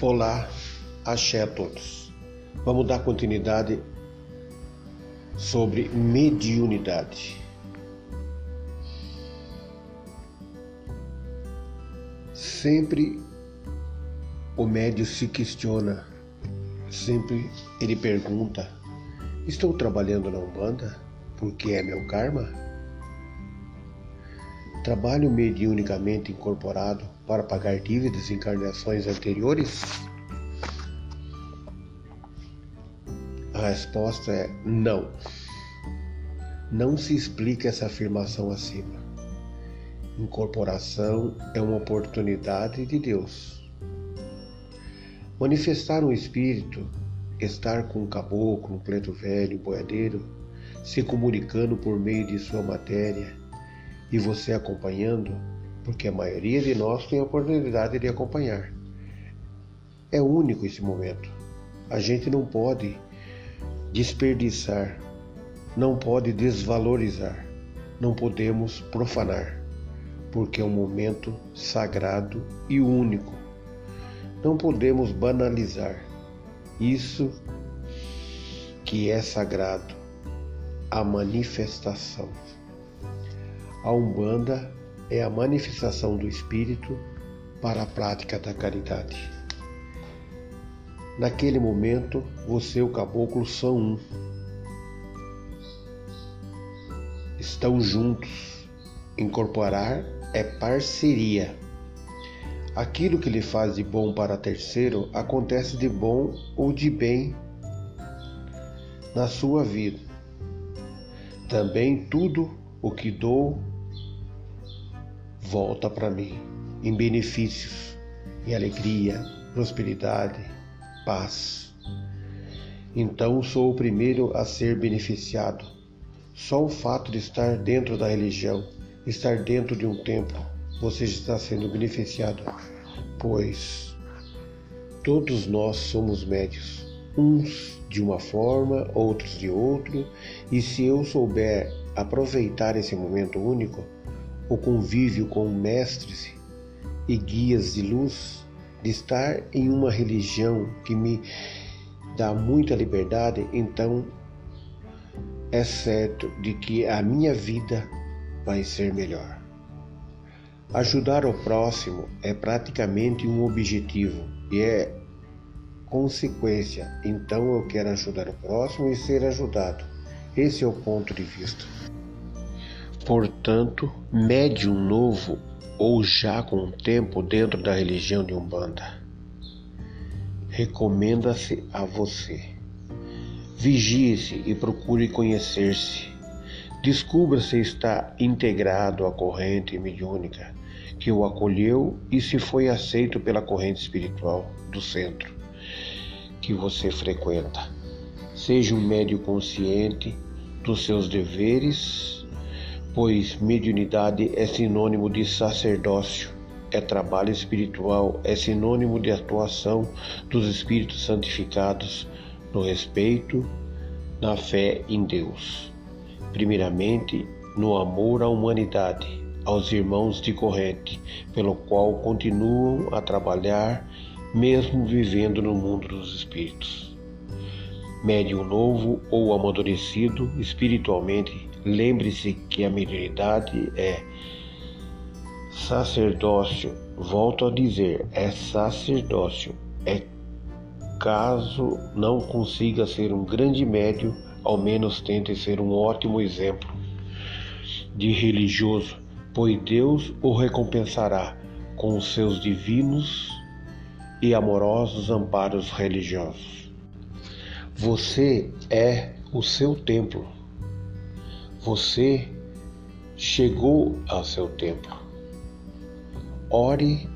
Olá, axé a todos. Vamos dar continuidade sobre mediunidade. Sempre o médio se questiona, sempre ele pergunta: Estou trabalhando na Umbanda porque é meu karma? Trabalho mediunicamente incorporado para pagar dívidas em encarnações anteriores? A resposta é não. Não se explica essa afirmação acima. Incorporação é uma oportunidade de Deus. Manifestar um espírito, estar com um caboclo, um preto velho, um boiadeiro, se comunicando por meio de sua matéria e você acompanhando, porque a maioria de nós tem a oportunidade de acompanhar. É único esse momento. A gente não pode desperdiçar, não pode desvalorizar, não podemos profanar, porque é um momento sagrado e único. Não podemos banalizar isso que é sagrado, a manifestação. A Umbanda é a manifestação do Espírito para a prática da caridade. Naquele momento, você e o caboclo são um. Estão juntos. Incorporar é parceria. Aquilo que lhe faz de bom para terceiro acontece de bom ou de bem na sua vida. Também tudo o que dou volta para mim em benefícios, em alegria, prosperidade, paz. Então sou o primeiro a ser beneficiado. Só o fato de estar dentro da religião, estar dentro de um templo, você está sendo beneficiado, pois todos nós somos médios, uns de uma forma, outros de outro, e se eu souber aproveitar esse momento único, o convívio com mestres e guias de luz, de estar em uma religião que me dá muita liberdade, então é certo de que a minha vida vai ser melhor. Ajudar o próximo é praticamente um objetivo e é consequência. Então eu quero ajudar o próximo e ser ajudado. Esse é o ponto de vista. Portanto, médium novo ou já com tempo dentro da religião de Umbanda, recomenda-se a você. Vigie-se e procure conhecer-se. Descubra se está integrado à corrente mediúnica que o acolheu e se foi aceito pela corrente espiritual do centro que você frequenta. Seja um médio consciente dos seus deveres pois mediunidade é sinônimo de sacerdócio, é trabalho espiritual, é sinônimo de atuação dos espíritos santificados no respeito, na fé em Deus. Primeiramente, no amor à humanidade, aos irmãos de corrente, pelo qual continuam a trabalhar, mesmo vivendo no mundo dos espíritos. Médium novo ou amadurecido espiritualmente Lembre-se que a mediunidade é sacerdócio. Volto a dizer, é sacerdócio. É caso não consiga ser um grande médio, ao menos tente ser um ótimo exemplo de religioso, pois Deus o recompensará com os seus divinos e amorosos amparos religiosos. Você é o seu templo. Você chegou ao seu templo. Ore,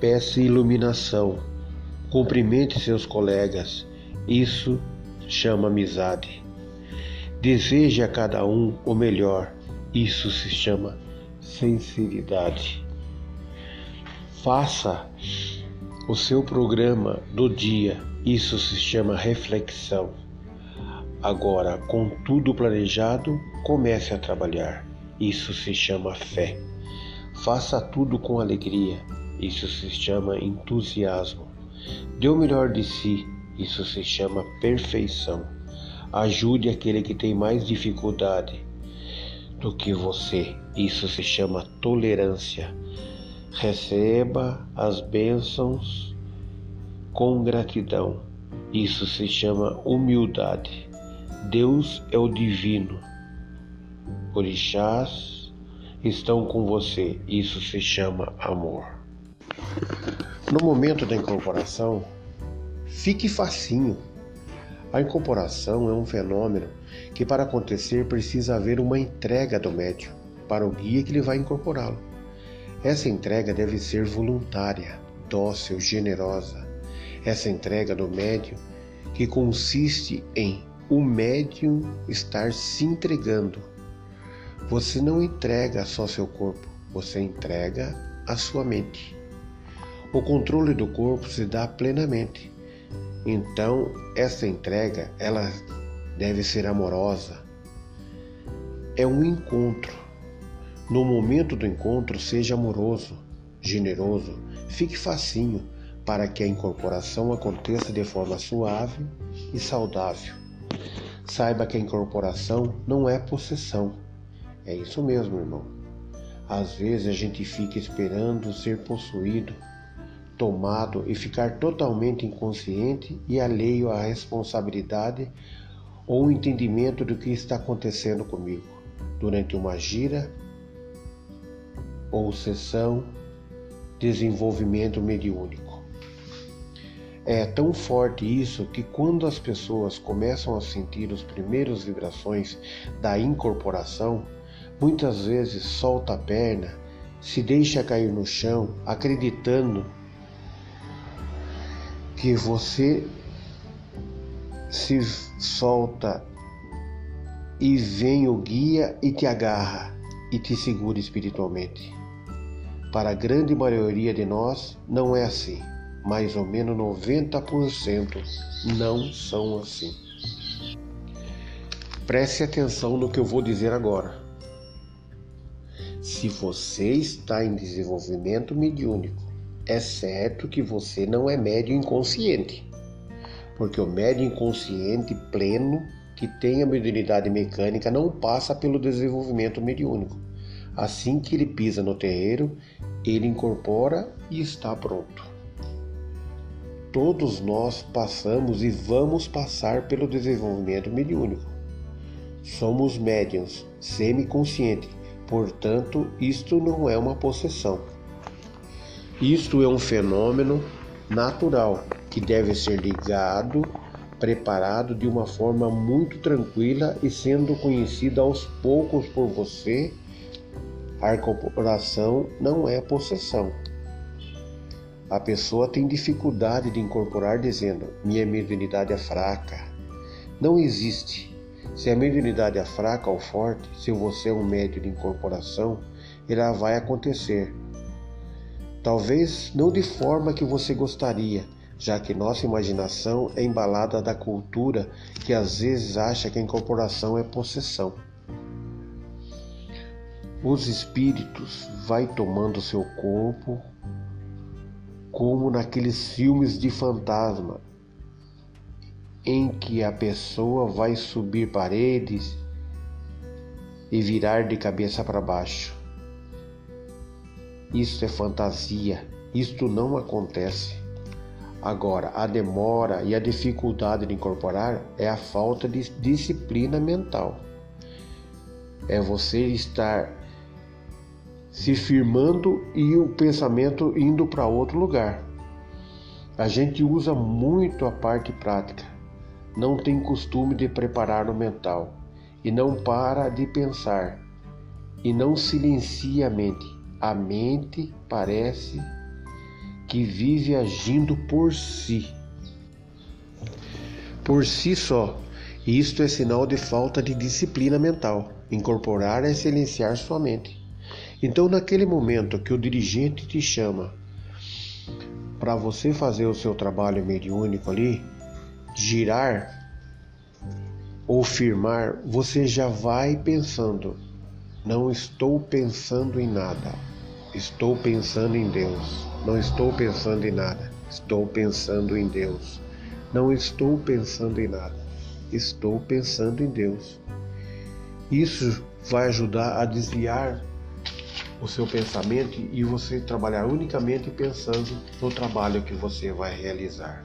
peça iluminação, cumprimente seus colegas. Isso chama amizade. Deseje a cada um o melhor. Isso se chama sinceridade. Faça o seu programa do dia. Isso se chama reflexão. Agora, com tudo planejado, comece a trabalhar. Isso se chama fé. Faça tudo com alegria. Isso se chama entusiasmo. Dê o melhor de si, isso se chama perfeição. Ajude aquele que tem mais dificuldade do que você, isso se chama tolerância. Receba as bênçãos com gratidão, isso se chama humildade. Deus é o divino. Orixás estão com você, isso se chama amor. No momento da incorporação, fique facinho. A incorporação é um fenômeno que, para acontecer, precisa haver uma entrega do médium para o guia que ele vai incorporá-lo. Essa entrega deve ser voluntária, dócil, generosa. Essa entrega do médium que consiste em o médium estar se entregando. Você não entrega só seu corpo, você entrega a sua mente. O controle do corpo se dá plenamente. Então, essa entrega, ela deve ser amorosa. É um encontro. No momento do encontro, seja amoroso, generoso, fique facinho para que a incorporação aconteça de forma suave e saudável. Saiba que a incorporação não é possessão. É isso mesmo, irmão. Às vezes a gente fica esperando ser possuído, tomado e ficar totalmente inconsciente e alheio à responsabilidade ou entendimento do que está acontecendo comigo durante uma gira ou sessão, desenvolvimento mediúnico. É tão forte isso que quando as pessoas começam a sentir os primeiros vibrações da incorporação, muitas vezes solta a perna, se deixa cair no chão, acreditando que você se solta e vem o guia e te agarra e te segura espiritualmente. Para a grande maioria de nós, não é assim mais ou menos 90% não são assim. Preste atenção no que eu vou dizer agora. Se você está em desenvolvimento mediúnico, é certo que você não é médio inconsciente, porque o médio inconsciente pleno que tem a mediunidade mecânica não passa pelo desenvolvimento mediúnico. Assim que ele pisa no terreiro, ele incorpora e está pronto. Todos nós passamos e vamos passar pelo desenvolvimento mediúnico. Somos médiums, semiconscientes, portanto, isto não é uma possessão. Isto é um fenômeno natural que deve ser ligado, preparado de uma forma muito tranquila e sendo conhecido aos poucos por você. A incorporação não é possessão. A pessoa tem dificuldade de incorporar dizendo: minha mediunidade é fraca. Não existe. Se a mediunidade é fraca ou forte, se você é um médio de incorporação, ela vai acontecer. Talvez não de forma que você gostaria, já que nossa imaginação é embalada da cultura que às vezes acha que a incorporação é possessão. Os espíritos vai tomando seu corpo como naqueles filmes de fantasma, em que a pessoa vai subir paredes e virar de cabeça para baixo. Isso é fantasia, isto não acontece. Agora, a demora e a dificuldade de incorporar é a falta de disciplina mental. É você estar se firmando e o pensamento indo para outro lugar. A gente usa muito a parte prática, não tem costume de preparar o mental e não para de pensar e não silencia a mente. A mente parece que vive agindo por si, por si só. Isto é sinal de falta de disciplina mental. Incorporar é silenciar sua mente. Então, naquele momento que o dirigente te chama para você fazer o seu trabalho mediúnico ali, girar ou firmar, você já vai pensando: não estou pensando em nada, estou pensando em Deus, não estou pensando em nada. Estou pensando em Deus. Não estou pensando em nada. Estou pensando em Deus. Isso vai ajudar a desviar o seu pensamento e você trabalhar unicamente pensando no trabalho que você vai realizar.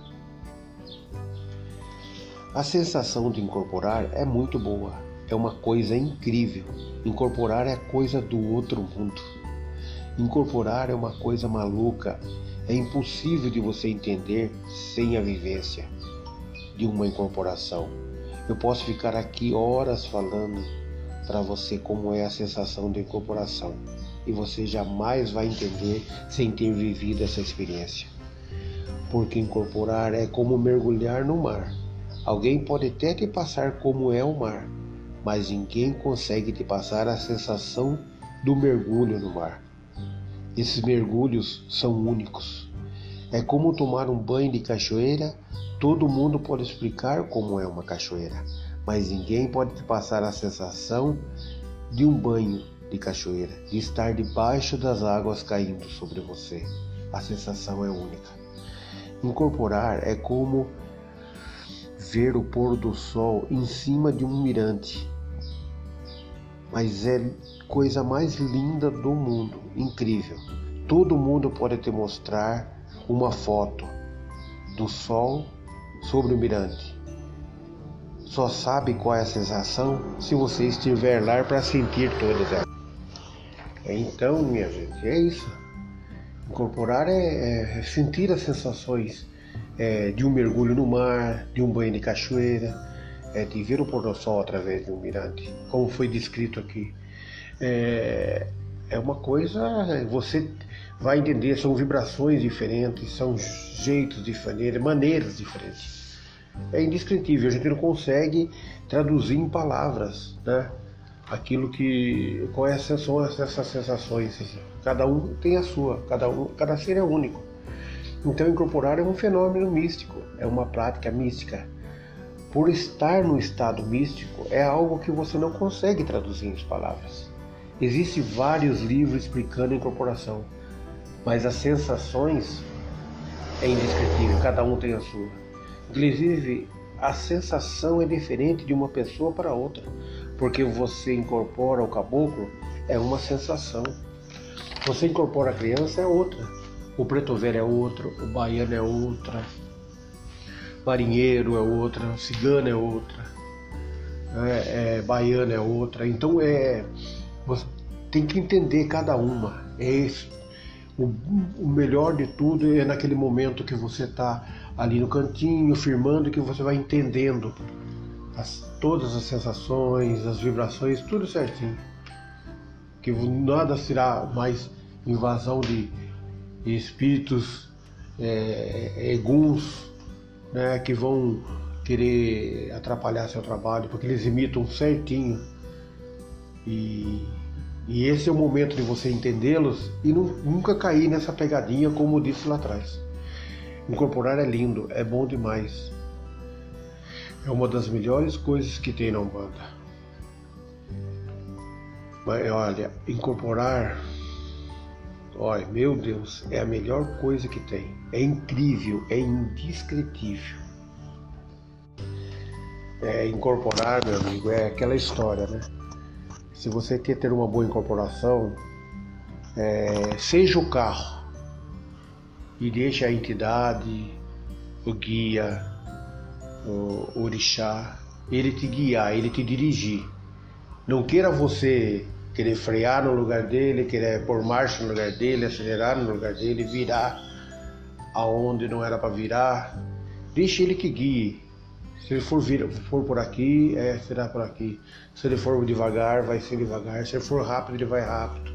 A sensação de incorporar é muito boa, é uma coisa incrível. Incorporar é coisa do outro mundo. Incorporar é uma coisa maluca, é impossível de você entender sem a vivência de uma incorporação. Eu posso ficar aqui horas falando para você como é a sensação de incorporação e você jamais vai entender sem ter vivido essa experiência. Porque incorporar é como mergulhar no mar. Alguém pode até te passar como é o mar, mas ninguém consegue te passar a sensação do mergulho no mar. Esses mergulhos são únicos. É como tomar um banho de cachoeira. Todo mundo pode explicar como é uma cachoeira, mas ninguém pode te passar a sensação de um banho de cachoeira, de estar debaixo das águas caindo sobre você. A sensação é única. Incorporar é como ver o pôr do sol em cima de um mirante. Mas é coisa mais linda do mundo, incrível. Todo mundo pode te mostrar uma foto do sol sobre o mirante. Só sabe qual é a sensação se você estiver lá para sentir todas elas. Então, minha gente, é isso. Incorporar é, é, é sentir as sensações é, de um mergulho no mar, de um banho de cachoeira, é, de ver o pôr do sol através de um mirante, como foi descrito aqui. É, é uma coisa, você vai entender, são vibrações diferentes, são jeitos diferentes, maneiras diferentes. É indescritível, a gente não consegue traduzir em palavras, né? Aquilo que quais são essas sensações. Cada um tem a sua, cada um, cada ser é único. Então, incorporar é um fenômeno místico, é uma prática mística. Por estar no estado místico, é algo que você não consegue traduzir em palavras. Existem vários livros explicando a incorporação, mas as sensações é indescritível, cada um tem a sua. Inclusive, a sensação é diferente de uma pessoa para outra, porque você incorpora o caboclo é uma sensação. Você incorpora a criança é outra. O preto velho é outro, o baiano é outra, marinheiro é outra, cigano é outra, é, é, baiano é outra. Então é você tem que entender cada uma. É isso. O, o melhor de tudo é naquele momento que você está ali no cantinho, firmando, que você vai entendendo as, todas as sensações, as vibrações, tudo certinho. Que nada será mais invasão de espíritos é, é, eguns né, que vão querer atrapalhar seu trabalho, porque eles imitam certinho. E, e esse é o momento de você entendê-los e não, nunca cair nessa pegadinha, como disse lá atrás. Incorporar é lindo, é bom demais. É uma das melhores coisas que tem na Umbanda. Mas olha, incorporar Olha, meu Deus, é a melhor coisa que tem. É incrível, é indescritível. É, incorporar, meu amigo, é aquela história, né? Se você quer ter uma boa incorporação, é, seja o carro e deixe a entidade, o guia, o orixá, ele te guiar, ele te dirigir. Não queira você querer frear no lugar dele, querer pôr marcha no lugar dele, acelerar no lugar dele, virar aonde não era para virar. Deixe ele que guie. Se ele for, vir, for por aqui, é, será por aqui. Se ele for devagar, vai ser devagar. Se ele for rápido, ele vai rápido.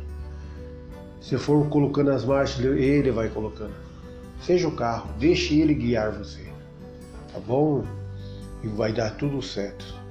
Se for colocando as marchas, ele vai colocando. Seja o carro, deixe ele guiar você. Tá bom? E vai dar tudo certo.